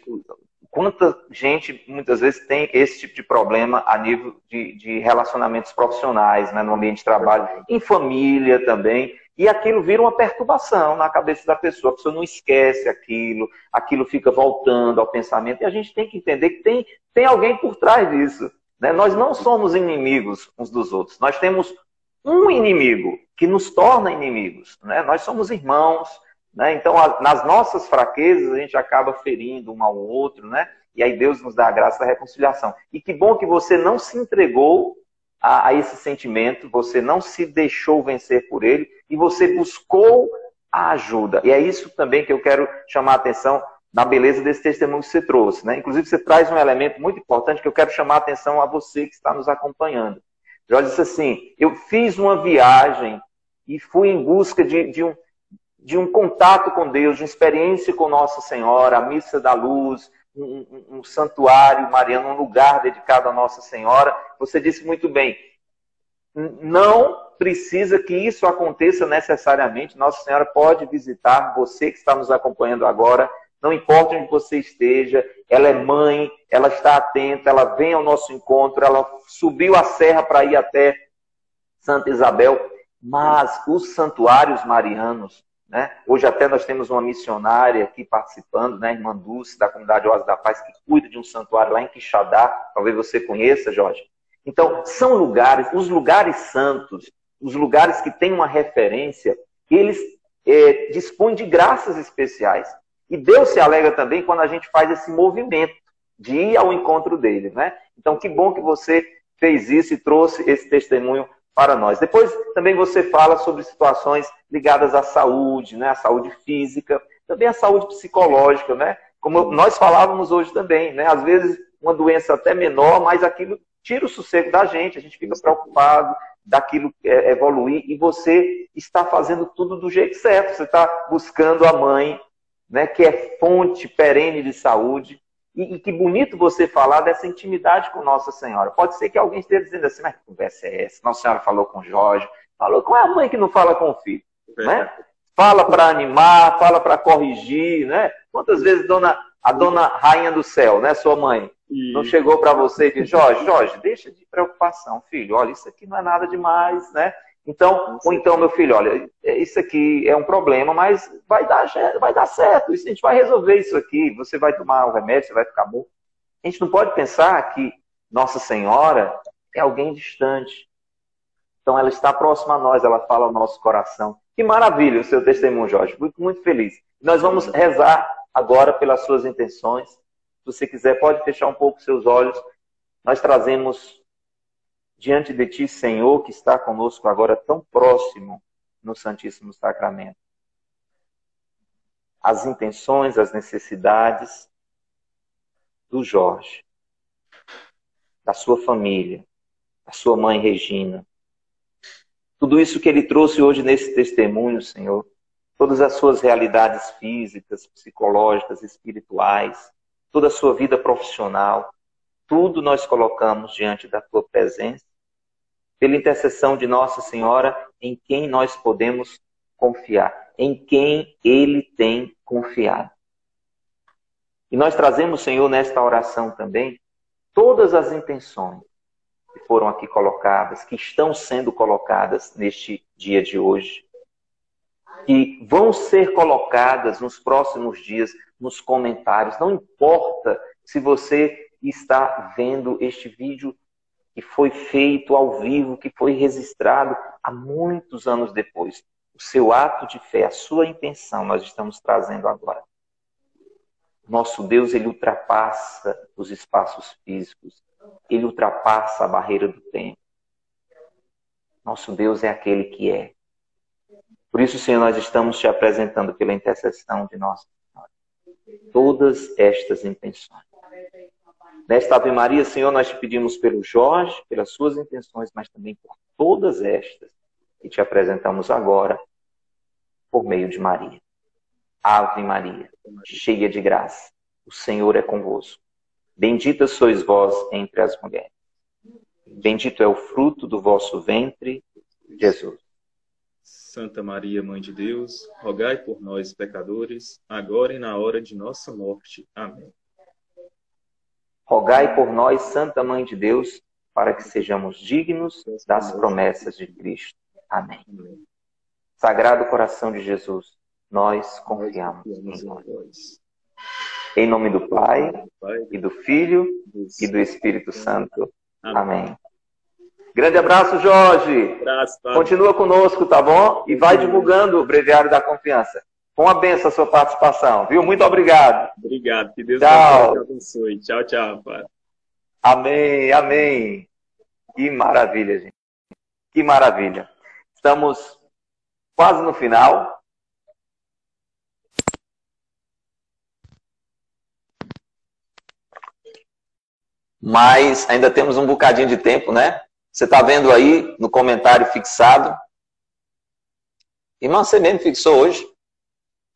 Quanta gente muitas vezes tem esse tipo de problema a nível de, de relacionamentos profissionais, né, no ambiente de trabalho, em família também. E aquilo vira uma perturbação na cabeça da pessoa. A pessoa não esquece aquilo, aquilo fica voltando ao pensamento. E a gente tem que entender que tem, tem alguém por trás disso. Né? Nós não somos inimigos uns dos outros. Nós temos um inimigo que nos torna inimigos. Né? Nós somos irmãos. Né? Então, a, nas nossas fraquezas, a gente acaba ferindo um ao outro. Né? E aí Deus nos dá a graça da reconciliação. E que bom que você não se entregou a, a, esse sentimento, você não se deixou vencer por ele e você buscou a ajuda. E é isso também que eu quero chamar a atenção na beleza desse testemunho que você trouxe. Né? Inclusive, você traz um elemento muito importante que eu quero chamar a atenção a você que está nos acompanhando. Jorge disse assim: Eu fiz uma viagem e fui em busca de, de, um, de um contato com Deus, de uma experiência com Nossa Senhora, a missa da luz, um, um, santuário mariano, um lugar dedicado a Nossa Senhora. Você disse muito bem, não precisa que isso aconteça necessariamente. Nossa Senhora pode visitar você que está nos acompanhando agora, não importa onde você esteja, ela é mãe, ela está atenta, ela vem ao nosso encontro, ela subiu a serra para ir até Santa Isabel, mas os santuários marianos né? Hoje até nós temos uma missionária aqui participando, né? Irmã Dulce, da comunidade Oásis da Paz, que cuida de um santuário lá em Quixadá, talvez você conheça, Jorge. Então, são lugares, os lugares santos, os lugares que têm uma referência, eles é, dispõem de graças especiais. E Deus se alegra também quando a gente faz esse movimento de ir ao encontro dele, né? Então, que bom que você fez isso e trouxe esse testemunho para nós. Depois também você fala sobre situações ligadas à saúde, né? à saúde física, também à saúde psicológica, né? Como nós falávamos hoje também, né? Às vezes uma doença até menor, mas aquilo tira o sossego da gente, a gente fica preocupado daquilo é, evoluir e você está fazendo tudo do jeito certo. Você está buscando a mãe, né? Que é fonte perene de saúde e, e, que bonito você falar dessa intimidade com Nossa Senhora. Pode ser que alguém esteja dizendo assim, mas que conversa é essa? Nossa Senhora falou com Jorge, falou com a mãe que não fala com o filho. Né? Fala para animar, fala para corrigir, né? Quantas vezes dona, a dona Rainha do Céu, né, sua mãe, não chegou para você e disse, Jorge, Jorge, deixa de preocupação, filho, olha, isso aqui não é nada demais, né? Então, ou então, meu filho, olha, é, isso aqui é um problema, mas vai dar, vai dar certo, a gente vai resolver isso aqui, você vai tomar o remédio, você vai ficar bom. A gente não pode pensar que Nossa Senhora é alguém distante. Então, ela está próxima a nós, ela fala ao nosso coração. Que maravilha o seu testemunho, Jorge. Muito, muito feliz. Nós vamos rezar agora pelas suas intenções. Se você quiser, pode fechar um pouco seus olhos. Nós trazemos diante de ti, Senhor, que está conosco agora tão próximo no Santíssimo Sacramento. As intenções, as necessidades do Jorge, da sua família, da sua mãe Regina. Tudo isso que ele trouxe hoje nesse testemunho, Senhor, todas as suas realidades físicas, psicológicas, espirituais, toda a sua vida profissional, tudo nós colocamos diante da tua presença, pela intercessão de Nossa Senhora, em quem nós podemos confiar, em quem Ele tem confiado. E nós trazemos, Senhor, nesta oração também, todas as intenções que foram aqui colocadas, que estão sendo colocadas neste dia de hoje, que vão ser colocadas nos próximos dias nos comentários. Não importa se você está vendo este vídeo que foi feito ao vivo, que foi registrado há muitos anos depois. O seu ato de fé, a sua intenção, nós estamos trazendo agora. Nosso Deus, ele ultrapassa os espaços físicos, ele ultrapassa a barreira do tempo. Nosso Deus é aquele que é. Por isso, Senhor, nós estamos te apresentando pela intercessão de Nossa Senhora todas estas intenções. Nesta Ave Maria, Senhor, nós te pedimos pelo Jorge, pelas suas intenções, mas também por todas estas que te apresentamos agora, por meio de Maria. Ave Maria, cheia de graça, o Senhor é convosco. Bendita sois vós entre as mulheres. Bendito é o fruto do vosso ventre, Jesus. Santa Maria, Mãe de Deus, rogai por nós, pecadores, agora e na hora de nossa morte. Amém. Rogai por nós, Santa Mãe de Deus, para que sejamos dignos das promessas de Cristo. Amém. Sagrado Coração de Jesus, nós confiamos em vós. Em nome do Pai, e do Filho, e do Espírito Santo. Amém. Grande abraço, Jorge. Continua conosco, tá bom? E vai divulgando o Breviário da Confiança. Com a benção a sua participação, viu? Muito obrigado. Obrigado. Que Deus tchau. abençoe. Tchau, tchau, Pai. Amém, amém. Que maravilha, gente. Que maravilha. Estamos quase no final. Mas ainda temos um bocadinho de tempo, né? Você está vendo aí no comentário fixado. Irmão, você mesmo fixou hoje?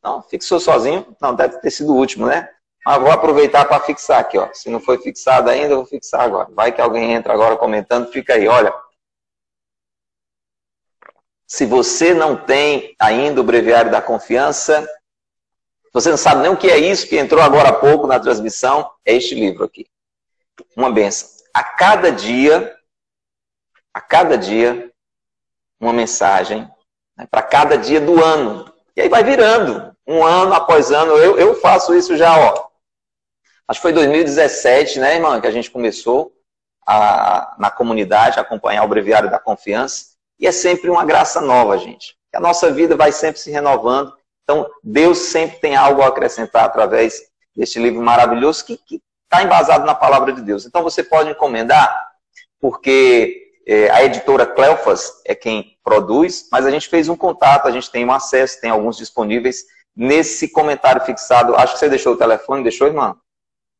Não, fixou sozinho? Não, deve ter sido o último, né? Mas vou aproveitar para fixar aqui, ó. Se não foi fixado ainda, eu vou fixar agora. Vai que alguém entra agora comentando, fica aí, olha. Se você não tem ainda o breviário da confiança, você não sabe nem o que é isso que entrou agora há pouco na transmissão, é este livro aqui. Uma benção. A cada dia a cada dia uma mensagem né, para cada dia do ano. E aí vai virando, um ano após ano. Eu, eu faço isso já, ó. Acho que foi 2017, né, irmã, que a gente começou a, na comunidade a acompanhar o Breviário da Confiança. E é sempre uma graça nova, gente. A nossa vida vai sempre se renovando. Então, Deus sempre tem algo a acrescentar através deste livro maravilhoso que está embasado na palavra de Deus. Então, você pode encomendar, porque é, a editora Cleofas é quem produz, mas a gente fez um contato, a gente tem um acesso, tem alguns disponíveis nesse comentário fixado. Acho que você deixou o telefone, deixou, irmão?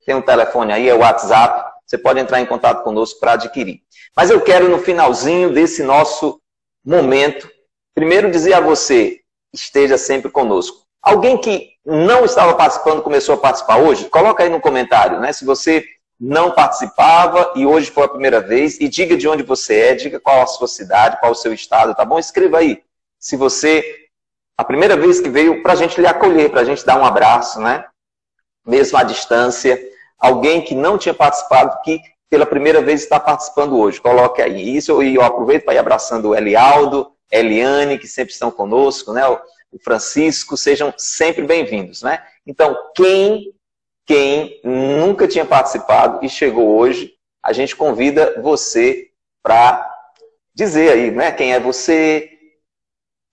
Tem um telefone aí, é o WhatsApp. Você pode entrar em contato conosco para adquirir. Mas eu quero, no finalzinho desse nosso momento, primeiro dizer a você, esteja sempre conosco. Alguém que não estava participando começou a participar hoje? Coloca aí no comentário, né? Se você não participava e hoje foi a primeira vez. E diga de onde você é, diga qual a sua cidade, qual o seu estado, tá bom? Escreva aí. Se você, a primeira vez que veio, para a gente lhe acolher, para a gente dar um abraço, né? Mesmo à distância. Alguém que não tinha participado, que pela primeira vez está participando hoje. Coloque aí. Isso e eu aproveito para ir abraçando o Elialdo, Eliane, que sempre estão conosco, né? O Francisco, sejam sempre bem-vindos, né? Então, quem quem nunca tinha participado e chegou hoje, a gente convida você para dizer aí, né? Quem é você,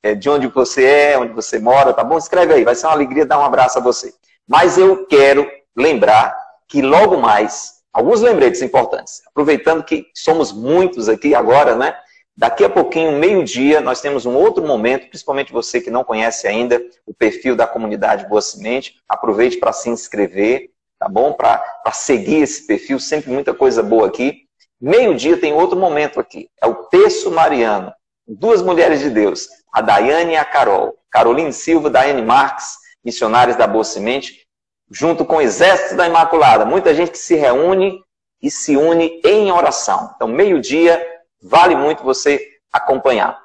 é, de onde você é, onde você mora, tá bom? Escreve aí, vai ser uma alegria dar um abraço a você. Mas eu quero lembrar que logo mais, alguns lembretes importantes, aproveitando que somos muitos aqui agora, né? Daqui a pouquinho, meio-dia, nós temos um outro momento, principalmente você que não conhece ainda o perfil da comunidade Boa Semente, aproveite para se inscrever, tá bom? Para seguir esse perfil, sempre muita coisa boa aqui. Meio-dia tem outro momento aqui, é o Terço Mariano. Duas mulheres de Deus, a Daiane e a Carol. Caroline Silva, Daiane Marques, missionários da Boa Semente, junto com o Exército da Imaculada. Muita gente que se reúne e se une em oração. Então, meio-dia, Vale muito você acompanhar.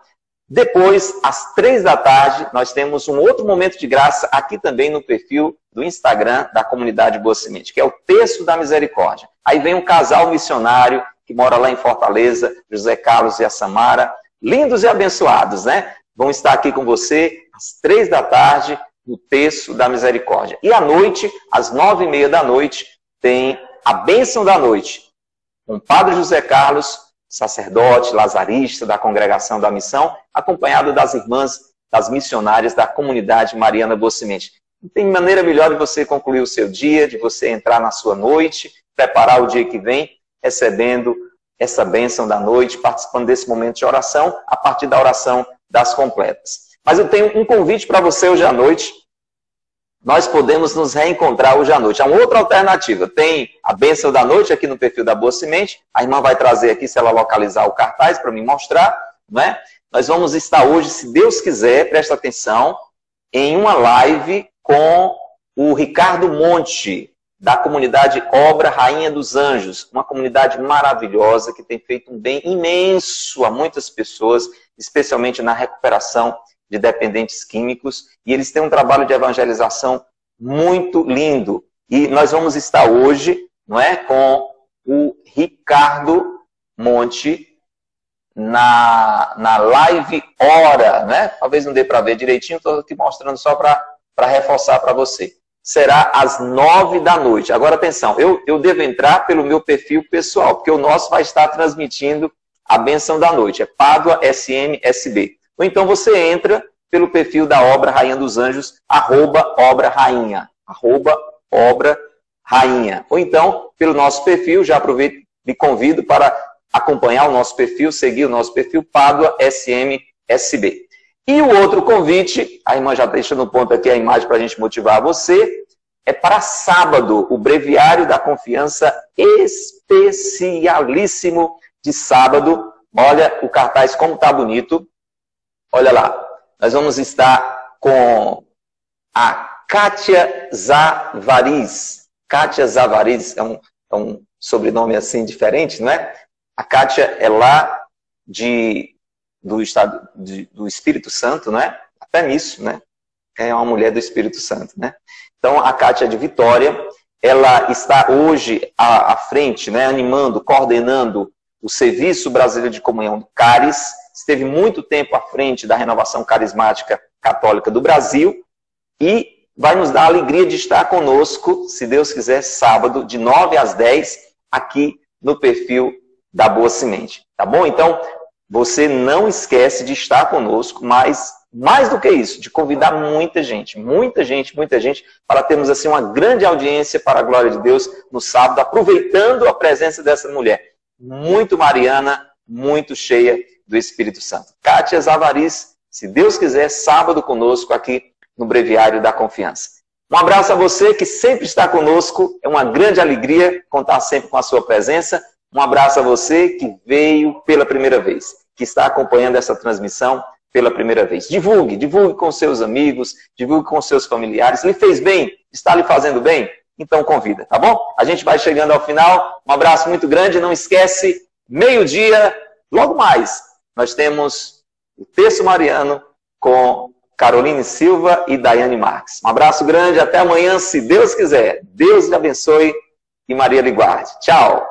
Depois, às três da tarde, nós temos um outro momento de graça aqui também no perfil do Instagram da comunidade Boa Semente, que é o Texto da Misericórdia. Aí vem um casal missionário que mora lá em Fortaleza, José Carlos e a Samara, lindos e abençoados, né? Vão estar aqui com você às três da tarde no Texto da Misericórdia. E à noite, às nove e meia da noite, tem a bênção da noite com o Padre José Carlos sacerdote lazarista da congregação da missão, acompanhado das irmãs, das missionárias da comunidade Mariana Boa Semente. Não tem maneira melhor de você concluir o seu dia, de você entrar na sua noite, preparar o dia que vem, recebendo essa bênção da noite, participando desse momento de oração, a partir da oração das completas. Mas eu tenho um convite para você hoje à noite, nós podemos nos reencontrar hoje à noite. Há uma outra alternativa. Tem a bênção da noite aqui no perfil da Boa Semente. A irmã vai trazer aqui, se ela localizar o cartaz, para me mostrar. Né? Nós vamos estar hoje, se Deus quiser, presta atenção, em uma live com o Ricardo Monte, da comunidade Obra Rainha dos Anjos, uma comunidade maravilhosa que tem feito um bem imenso a muitas pessoas, especialmente na recuperação de dependentes químicos, e eles têm um trabalho de evangelização muito lindo. E nós vamos estar hoje, não é, com o Ricardo Monte, na, na live hora, né? Talvez não dê para ver direitinho, estou aqui mostrando só para reforçar para você. Será às nove da noite. Agora, atenção, eu, eu devo entrar pelo meu perfil pessoal, porque o nosso vai estar transmitindo a benção da noite. É Pádua SMSB. Ou então você entra pelo perfil da Obra Rainha dos Anjos, arroba Obra Rainha. Arroba Obra Rainha. Ou então, pelo nosso perfil, já aproveito e convido para acompanhar o nosso perfil, seguir o nosso perfil Pádua SMSB. E o outro convite, a irmã já deixa no ponto aqui a imagem para a gente motivar você, é para sábado, o Breviário da Confiança especialíssimo de sábado. Olha o cartaz como tá bonito. Olha lá, nós vamos estar com a Kátia Zavariz. Kátia Zavariz é um, é um sobrenome assim diferente, não é? A Kátia é lá de, do estado de, do Espírito Santo, né? Até nisso, né? É uma mulher do Espírito Santo, né? Então, a Kátia é de Vitória, ela está hoje à, à frente, né? Animando, coordenando o Serviço Brasileiro de Comunhão do CARES, esteve muito tempo à frente da renovação carismática católica do Brasil e vai nos dar a alegria de estar conosco, se Deus quiser, sábado, de 9 às 10, aqui no perfil da Boa Semente. Tá bom? Então, você não esquece de estar conosco, mas mais do que isso, de convidar muita gente, muita gente, muita gente, para termos assim uma grande audiência para a glória de Deus no sábado, aproveitando a presença dessa mulher muito mariana, muito cheia do Espírito Santo. Kátia Zavariz, se Deus quiser, sábado conosco aqui no Breviário da Confiança. Um abraço a você que sempre está conosco, é uma grande alegria contar sempre com a sua presença. Um abraço a você que veio pela primeira vez, que está acompanhando essa transmissão pela primeira vez. Divulgue, divulgue com seus amigos, divulgue com seus familiares. Lhe fez bem? Está lhe fazendo bem? Então convida, tá bom? A gente vai chegando ao final. Um abraço muito grande. Não esquece, meio-dia, logo mais, nós temos o texto mariano com Caroline Silva e Daiane Marques. Um abraço grande, até amanhã, se Deus quiser. Deus lhe abençoe e Maria lhe guarde. Tchau.